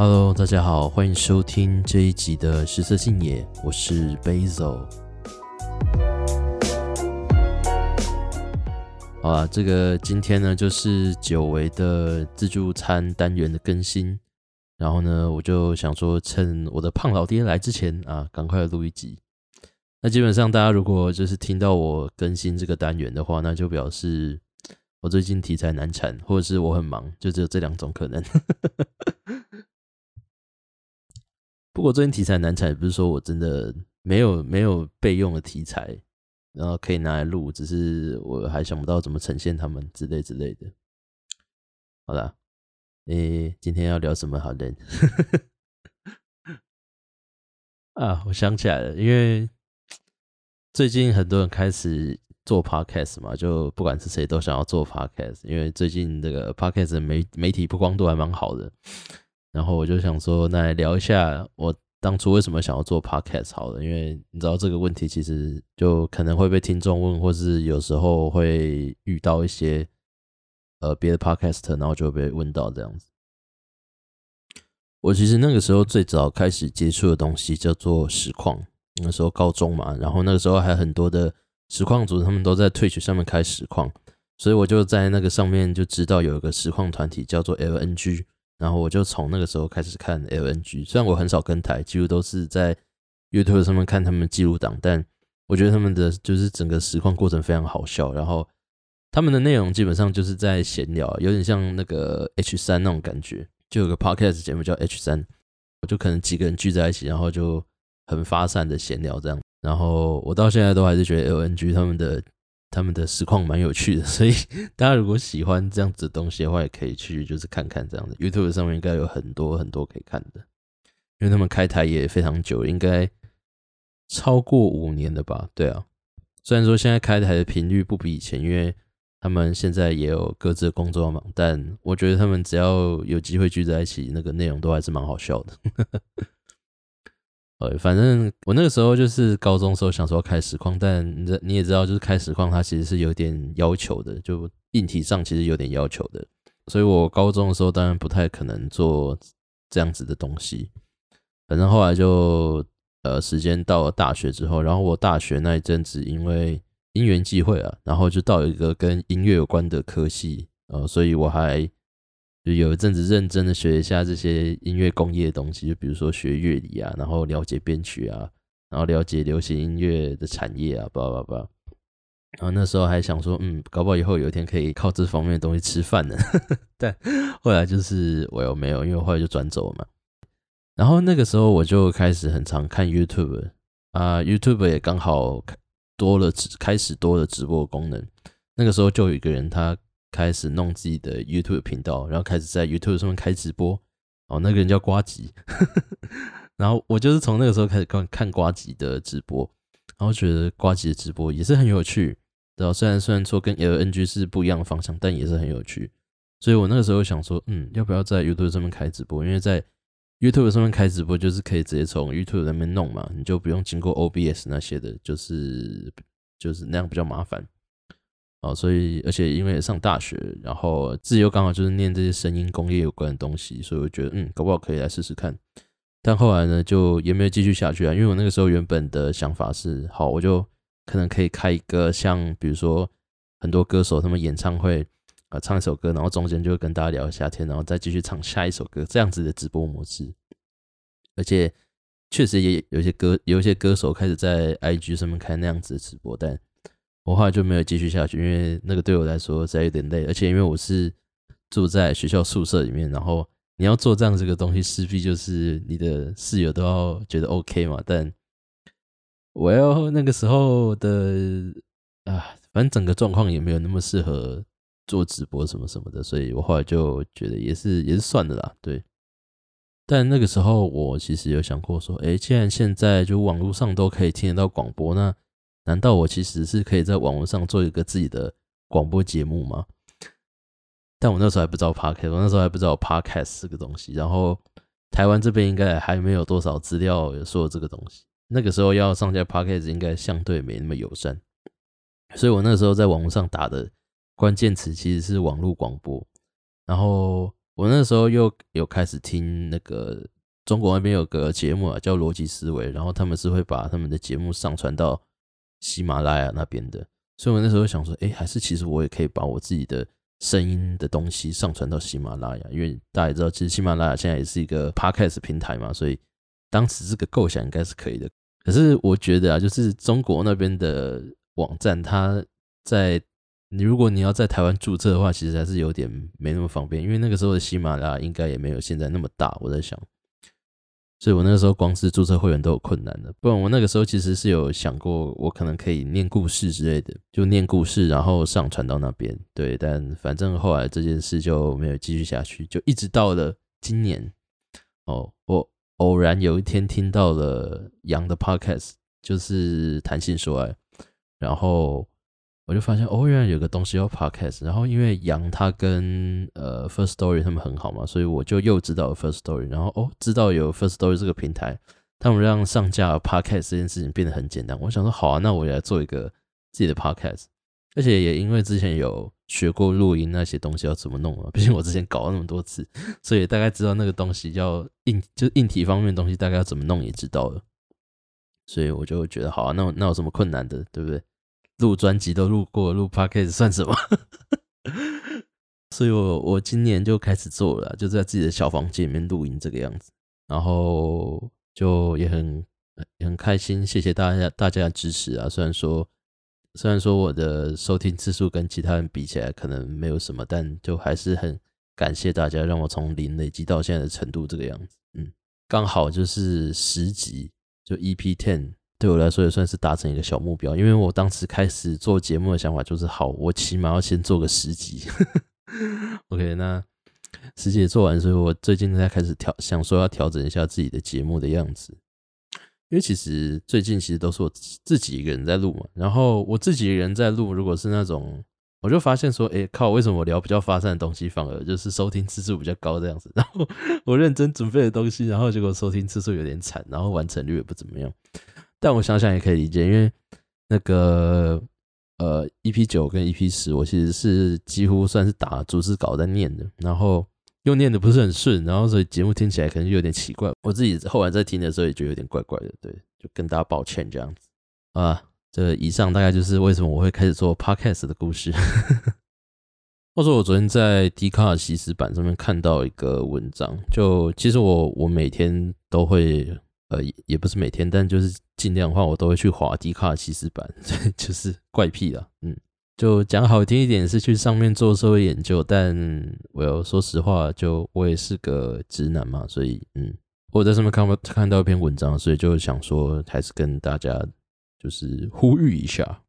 Hello，大家好，欢迎收听这一集的食色性也，我是 Basil。好啊，这个今天呢就是久违的自助餐单元的更新，然后呢，我就想说趁我的胖老爹来之前啊，赶快录一集。那基本上大家如果就是听到我更新这个单元的话，那就表示我最近题材难产，或者是我很忙，就只有这两种可能。不过最近题材难产，也不是说我真的没有没有备用的题材，然后可以拿来录，只是我还想不到怎么呈现他们之类之类的。好啦，诶，今天要聊什么好呢？啊，我想起来了，因为最近很多人开始做 podcast 嘛，就不管是谁都想要做 podcast，因为最近这个 podcast 媒媒体曝光度还蛮好的。然后我就想说，那来聊一下我当初为什么想要做 podcast 好了，因为你知道这个问题其实就可能会被听众问，或是有时候会遇到一些呃别的 podcast，然后就被问到这样子。我其实那个时候最早开始接触的东西叫做实况，那时候高中嘛，然后那个时候还很多的实况组，他们都在 Twitch 上面开实况，所以我就在那个上面就知道有一个实况团体叫做 LNG。然后我就从那个时候开始看 LNG，虽然我很少跟台，几乎都是在 YouTube 上面看他们记录档，但我觉得他们的就是整个实况过程非常好笑。然后他们的内容基本上就是在闲聊，有点像那个 H 三那种感觉，就有个 Podcast 节目叫 H 三，我就可能几个人聚在一起，然后就很发散的闲聊这样。然后我到现在都还是觉得 LNG 他们的。他们的实况蛮有趣的，所以大家如果喜欢这样子的东西的话，也可以去就是看看这样的 YouTube 上面应该有很多很多可以看的，因为他们开台也非常久，应该超过五年了吧？对啊，虽然说现在开台的频率不比以前，因为他们现在也有各自的工作忙，但我觉得他们只要有机会聚在一起，那个内容都还是蛮好笑的。呃，反正我那个时候就是高中时候想说开实况，但你你也知道，就是开实况它其实是有点要求的，就硬体上其实有点要求的，所以我高中的时候当然不太可能做这样子的东西。反正后来就呃，时间到了大学之后，然后我大学那一阵子因为因缘际会啊，然后就到一个跟音乐有关的科系，呃，所以我还。有一阵子认真的学一下这些音乐工业的东西，就比如说学乐理啊，然后了解编曲啊，然后了解流行音乐的产业啊，叭叭叭。然后那时候还想说，嗯，搞不好以后有一天可以靠这方面的东西吃饭呢。但后来就是我又没有，因为后来就转走了嘛。然后那个时候我就开始很常看 YouTube 啊，YouTube 也刚好多了，开始多了直播功能。那个时候就有一个人他。开始弄自己的 YouTube 频道，然后开始在 YouTube 上面开直播。哦，那个人叫瓜吉，然后我就是从那个时候开始看看瓜吉的直播，然后觉得瓜吉的直播也是很有趣。然后虽然虽然说跟 LNG 是不一样的方向，但也是很有趣。所以我那个时候想说，嗯，要不要在 YouTube 上面开直播？因为在 YouTube 上面开直播就是可以直接从 YouTube 那边弄嘛，你就不用经过 OBS 那些的，就是就是那样比较麻烦。所以而且因为上大学，然后自己又刚好就是念这些声音工业有关的东西，所以我觉得嗯，搞不好可以来试试看。但后来呢，就也没有继续下去啊。因为我那个时候原本的想法是，好，我就可能可以开一个像比如说很多歌手他们演唱会啊、唱一首歌，然后中间就跟大家聊一下天，然后再继续唱下一首歌，这样子的直播模式。而且确实也有些歌，有一些歌手开始在 IG 上面开那样子的直播，但。我后来就没有继续下去，因为那个对我来说实在有点累，而且因为我是住在学校宿舍里面，然后你要做这样这个东西，势必就是你的室友都要觉得 OK 嘛。但我要那个时候的啊，反正整个状况也没有那么适合做直播什么什么的，所以我后来就觉得也是也是算了啦。对，但那个时候我其实有想过说，哎，既然现在就网络上都可以听得到广播，那难道我其实是可以在网络上做一个自己的广播节目吗？但我那时候还不知道 Podcast，我那时候还不知道 Podcast 这个东西。然后台湾这边应该还没有多少资料有说这个东西。那个时候要上架 Podcast 应该相对没那么友善，所以我那时候在网络上打的关键词其实是网络广播。然后我那时候又有开始听那个中国那边有个节目啊，叫逻辑思维，然后他们是会把他们的节目上传到喜马拉雅那边的，所以我那时候想说，哎，还是其实我也可以把我自己的声音的东西上传到喜马拉雅，因为大家也知道，其实喜马拉雅现在也是一个 podcast 平台嘛，所以当时这个构想应该是可以的。可是我觉得啊，就是中国那边的网站，它在你如果你要在台湾注册的话，其实还是有点没那么方便，因为那个时候的喜马拉雅应该也没有现在那么大。我在想，所以我那个时候光是注册会员都有困难的。不然我那个时候其实是有想过，我可能可以念故事之类的，就念故事然后上传到那边。对，但反正后来这件事就没有继续下去，就一直到了今年。哦，我偶然有一天听到了杨的 podcast，就是谈性说爱，然后。我就发现哦，原来有个东西叫 Podcast，然后因为杨他跟呃 First Story 他们很好嘛，所以我就又知道了 First Story，然后哦，知道有 First Story 这个平台，他们让上架 Podcast 这件事情变得很简单。我想说好啊，那我也来做一个自己的 Podcast，而且也因为之前有学过录音那些东西要怎么弄啊，毕竟我之前搞了那么多次，所以大概知道那个东西要硬就硬体方面东西大概要怎么弄也知道了，所以我就觉得好啊，那那有什么困难的，对不对？录专辑都录过，录 podcast 算什么？所以我我今年就开始做了，就在自己的小房间里面录音这个样子，然后就也很很开心，谢谢大家大家的支持啊！虽然说虽然说我的收听次数跟其他人比起来可能没有什么，但就还是很感谢大家，让我从零累积到现在的程度这个样子。嗯，刚好就是十集，就 EP ten。对我来说也算是达成一个小目标，因为我当时开始做节目的想法就是，好，我起码要先做个十集。OK，那十集做完，所以我最近在开始调，想说要调整一下自己的节目的样子。因为其实最近其实都是我自己一个人在录嘛，然后我自己一个人在录，如果是那种，我就发现说，哎靠，为什么我聊比较发散的东西，反而就是收听次数比较高这样子？然后 我认真准备的东西，然后结果收听次数有点惨，然后完成率也不怎么样。但我想想也可以理解，因为那个呃，EP 九跟 EP 十，我其实是几乎算是打逐字稿在念的，然后又念的不是很顺，然后所以节目听起来可能就有点奇怪。我自己后来在听的时候也觉得有点怪怪的，对，就跟大家抱歉这样子啊。这以上大概就是为什么我会开始做 Podcast 的故事。话说我昨天在 Dcard 西斯版上面看到一个文章，就其实我我每天都会。呃，也不是每天，但就是尽量的话，我都会去滑迪卡西斯版，就是怪癖了。嗯，就讲好听一点是去上面做社会研究，但我要说实话，就我也是个直男嘛，所以嗯，我在上面看不看到一篇文章，所以就想说还是跟大家就是呼吁一下。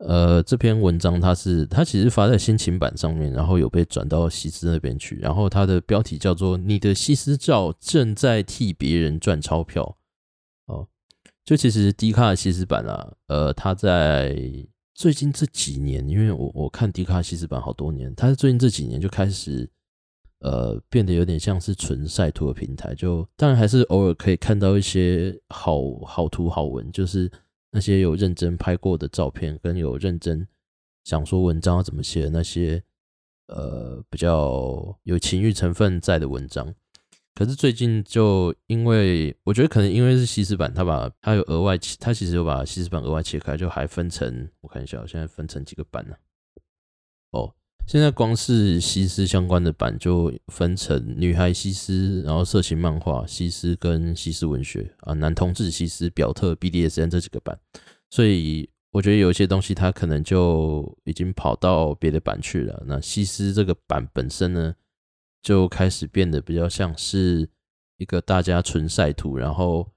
呃，这篇文章它是它其实发在心情版上面，然后有被转到西斯那边去，然后它的标题叫做“你的西斯照正在替别人赚钞票”。哦，就其实 Dcard 西斯版啊，呃，它在最近这几年，因为我我看 Dcard 西斯版好多年，它最近这几年就开始呃变得有点像是纯晒图的平台，就当然还是偶尔可以看到一些好好图好文，就是。那些有认真拍过的照片，跟有认真想说文章要怎么写的那些，呃，比较有情欲成分在的文章，可是最近就因为我觉得可能因为是西施版，他把他有额外他，其实有把西施版额外切开，就还分成我看一下，我现在分成几个版呢？哦。现在光是西斯相关的版就分成女孩西斯，然后色情漫画西斯跟西斯文学啊，男同志西斯、表特 BDSM 这几个版，所以我觉得有一些东西它可能就已经跑到别的版去了。那西斯这个版本身呢，就开始变得比较像是一个大家纯晒图，然后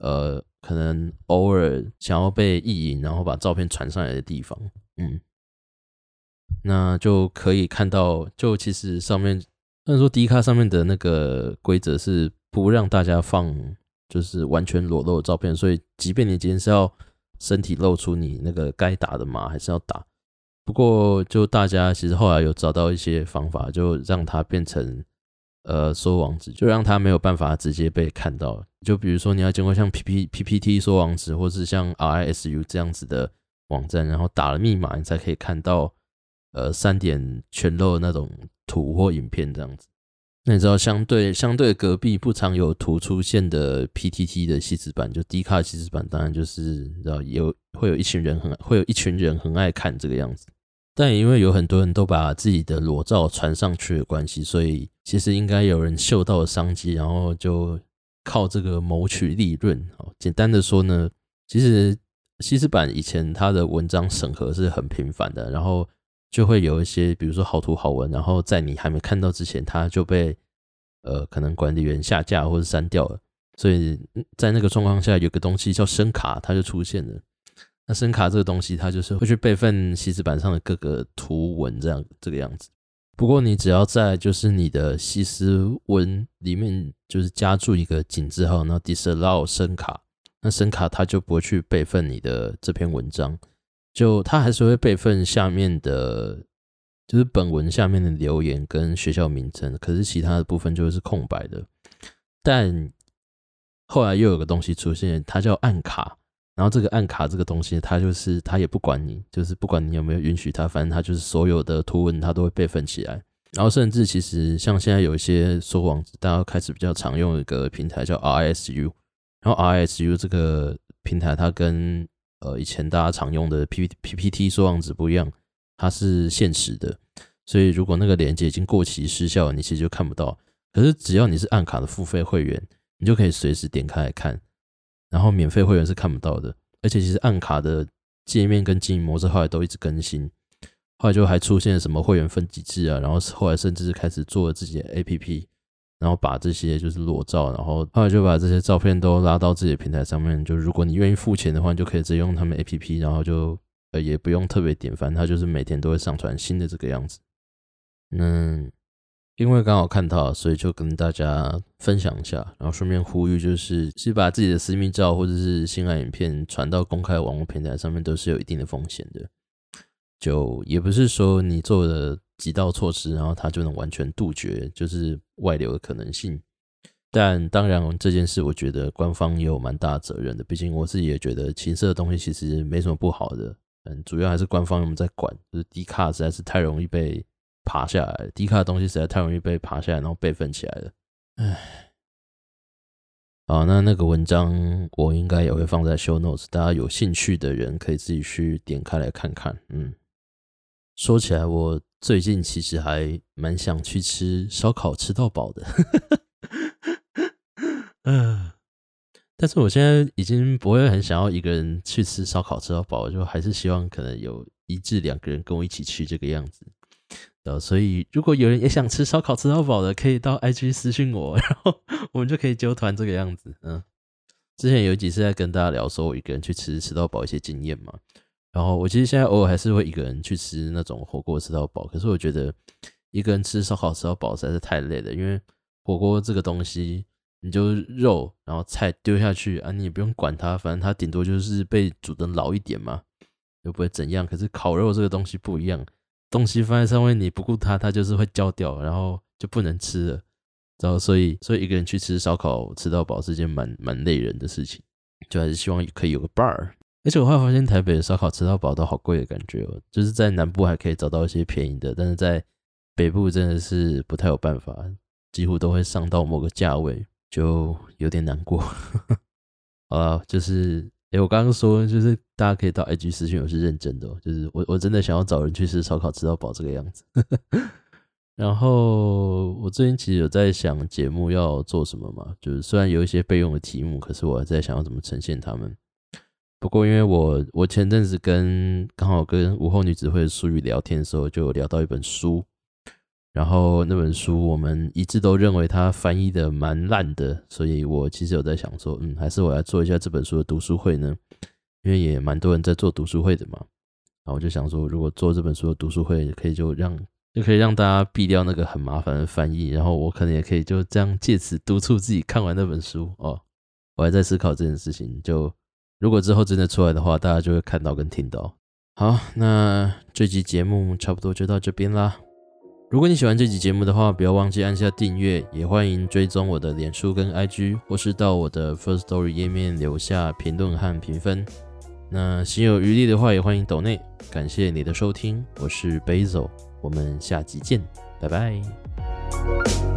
呃，可能偶尔想要被意淫，然后把照片传上来的地方，嗯。那就可以看到，就其实上面，虽然说迪卡上面的那个规则是不让大家放，就是完全裸露的照片，所以即便你今天是要身体露出，你那个该打的码还是要打。不过，就大家其实后来有找到一些方法，就让它变成呃缩网址，就让它没有办法直接被看到。就比如说你要经过像 P P P P T 缩网址，或是像 R I S U 这样子的网站，然后打了密码，你才可以看到。呃，三点全露那种图或影片这样子，那你知道相对相对隔壁不常有图出现的 PTT 的西斯版，就 D 卡西斯版，当然就是你知道有会有一群人很会有一群人很爱看这个样子。但也因为有很多人都把自己的裸照传上去的关系，所以其实应该有人嗅到了商机，然后就靠这个谋取利润。好，简单的说呢，其实西斯版以前它的文章审核是很频繁的，然后就会有一些，比如说好图好文，然后在你还没看到之前，它就被呃可能管理员下架或者删掉了。所以在那个状况下，有个东西叫声卡，它就出现了。那声卡这个东西，它就是会去备份西斯版上的各个图文，这样这个样子。不过你只要在就是你的西斯文里面，就是加注一个井字号，然后 disallow 声卡，那声卡它就不会去备份你的这篇文章，就它还是会备份下面的，就是本文下面的留言跟学校名称，可是其他的部分就是空白的。但后来又有个东西出现，它叫暗卡。然后这个暗卡这个东西，它就是它也不管你，就是不管你有没有允许它，反正它就是所有的图文它都会备份起来。然后甚至其实像现在有一些说网，大家开始比较常用一个平台叫 RSU，然后 RSU 这个平台它跟呃以前大家常用的 P PPT 说网址不一样，它是限时的，所以如果那个链接已经过期失效，你其实就看不到。可是只要你是暗卡的付费会员，你就可以随时点开来看。然后免费会员是看不到的，而且其实暗卡的界面跟经营模式后来都一直更新，后来就还出现了什么会员分级制啊，然后后来甚至是开始做了自己的 APP，然后把这些就是裸照，然后后来就把这些照片都拉到自己的平台上面，就如果你愿意付钱的话，你就可以直接用他们 APP，然后就呃也不用特别点，反正他就是每天都会上传新的这个样子，嗯。因为刚好看到，所以就跟大家分享一下，然后顺便呼吁，就是其实把自己的私密照或者是性爱影片传到公开网络平台上面，都是有一定的风险的。就也不是说你做了几道措施，然后它就能完全杜绝就是外流的可能性。但当然这件事，我觉得官方也有蛮大责任的。毕竟我自己也觉得情色的东西其实没什么不好的，嗯，主要还是官方有没有在管，就是低卡实在是太容易被。爬下来低卡的东西实在太容易被爬下来，然后备份起来了。唉，好，那那个文章我应该也会放在 show notes，大家有兴趣的人可以自己去点开来看看。嗯，说起来，我最近其实还蛮想去吃烧烤吃到饱的。嗯，但是我现在已经不会很想要一个人去吃烧烤吃到饱，就还是希望可能有一至两个人跟我一起去这个样子。呃，所以如果有人也想吃烧烤吃到饱的，可以到 IG 私信我，然后我们就可以揪团这个样子。嗯，之前有几次在跟大家聊说，我一个人去吃吃到饱一些经验嘛。然后我其实现在偶尔还是会一个人去吃那种火锅吃到饱，可是我觉得一个人吃烧烤吃到饱实在是太累了，因为火锅这个东西，你就肉然后菜丢下去啊，你也不用管它，反正它顶多就是被煮的老一点嘛，又不会怎样。可是烤肉这个东西不一样。东西放在上面，你不顾它，它就是会焦掉，然后就不能吃了。然后，所以，所以一个人去吃烧烤吃到饱是件蛮蛮累人的事情，就还是希望可以有个伴儿。而且我后来发现，台北的烧烤吃到饱都好贵的感觉哦，就是在南部还可以找到一些便宜的，但是在北部真的是不太有办法，几乎都会上到某个价位，就有点难过。好了，就是。哎、我刚刚说就是大家可以到 IG 私讯，我是认真的，就是我我真的想要找人去吃烧烤吃到饱这个样子。然后我最近其实有在想节目要做什么嘛，就是虽然有一些备用的题目，可是我还在想要怎么呈现他们。不过因为我我前阵子跟刚好跟午后女子会的书语聊天的时候，就聊到一本书。然后那本书我们一致都认为它翻译的蛮烂的，所以我其实有在想说，嗯，还是我来做一下这本书的读书会呢，因为也蛮多人在做读书会的嘛。然后我就想说，如果做这本书的读书会，可以就让就可以让大家避掉那个很麻烦的翻译，然后我可能也可以就这样借此督促自己看完那本书哦。我还在思考这件事情，就如果之后真的出来的话，大家就会看到跟听到。好，那这集节目差不多就到这边啦。如果你喜欢这集节目的话，不要忘记按下订阅，也欢迎追踪我的脸书跟 IG，或是到我的 First Story 页面留下评论和评分。那心有余力的话，也欢迎抖内。感谢你的收听，我是 Basil，我们下集见，拜拜。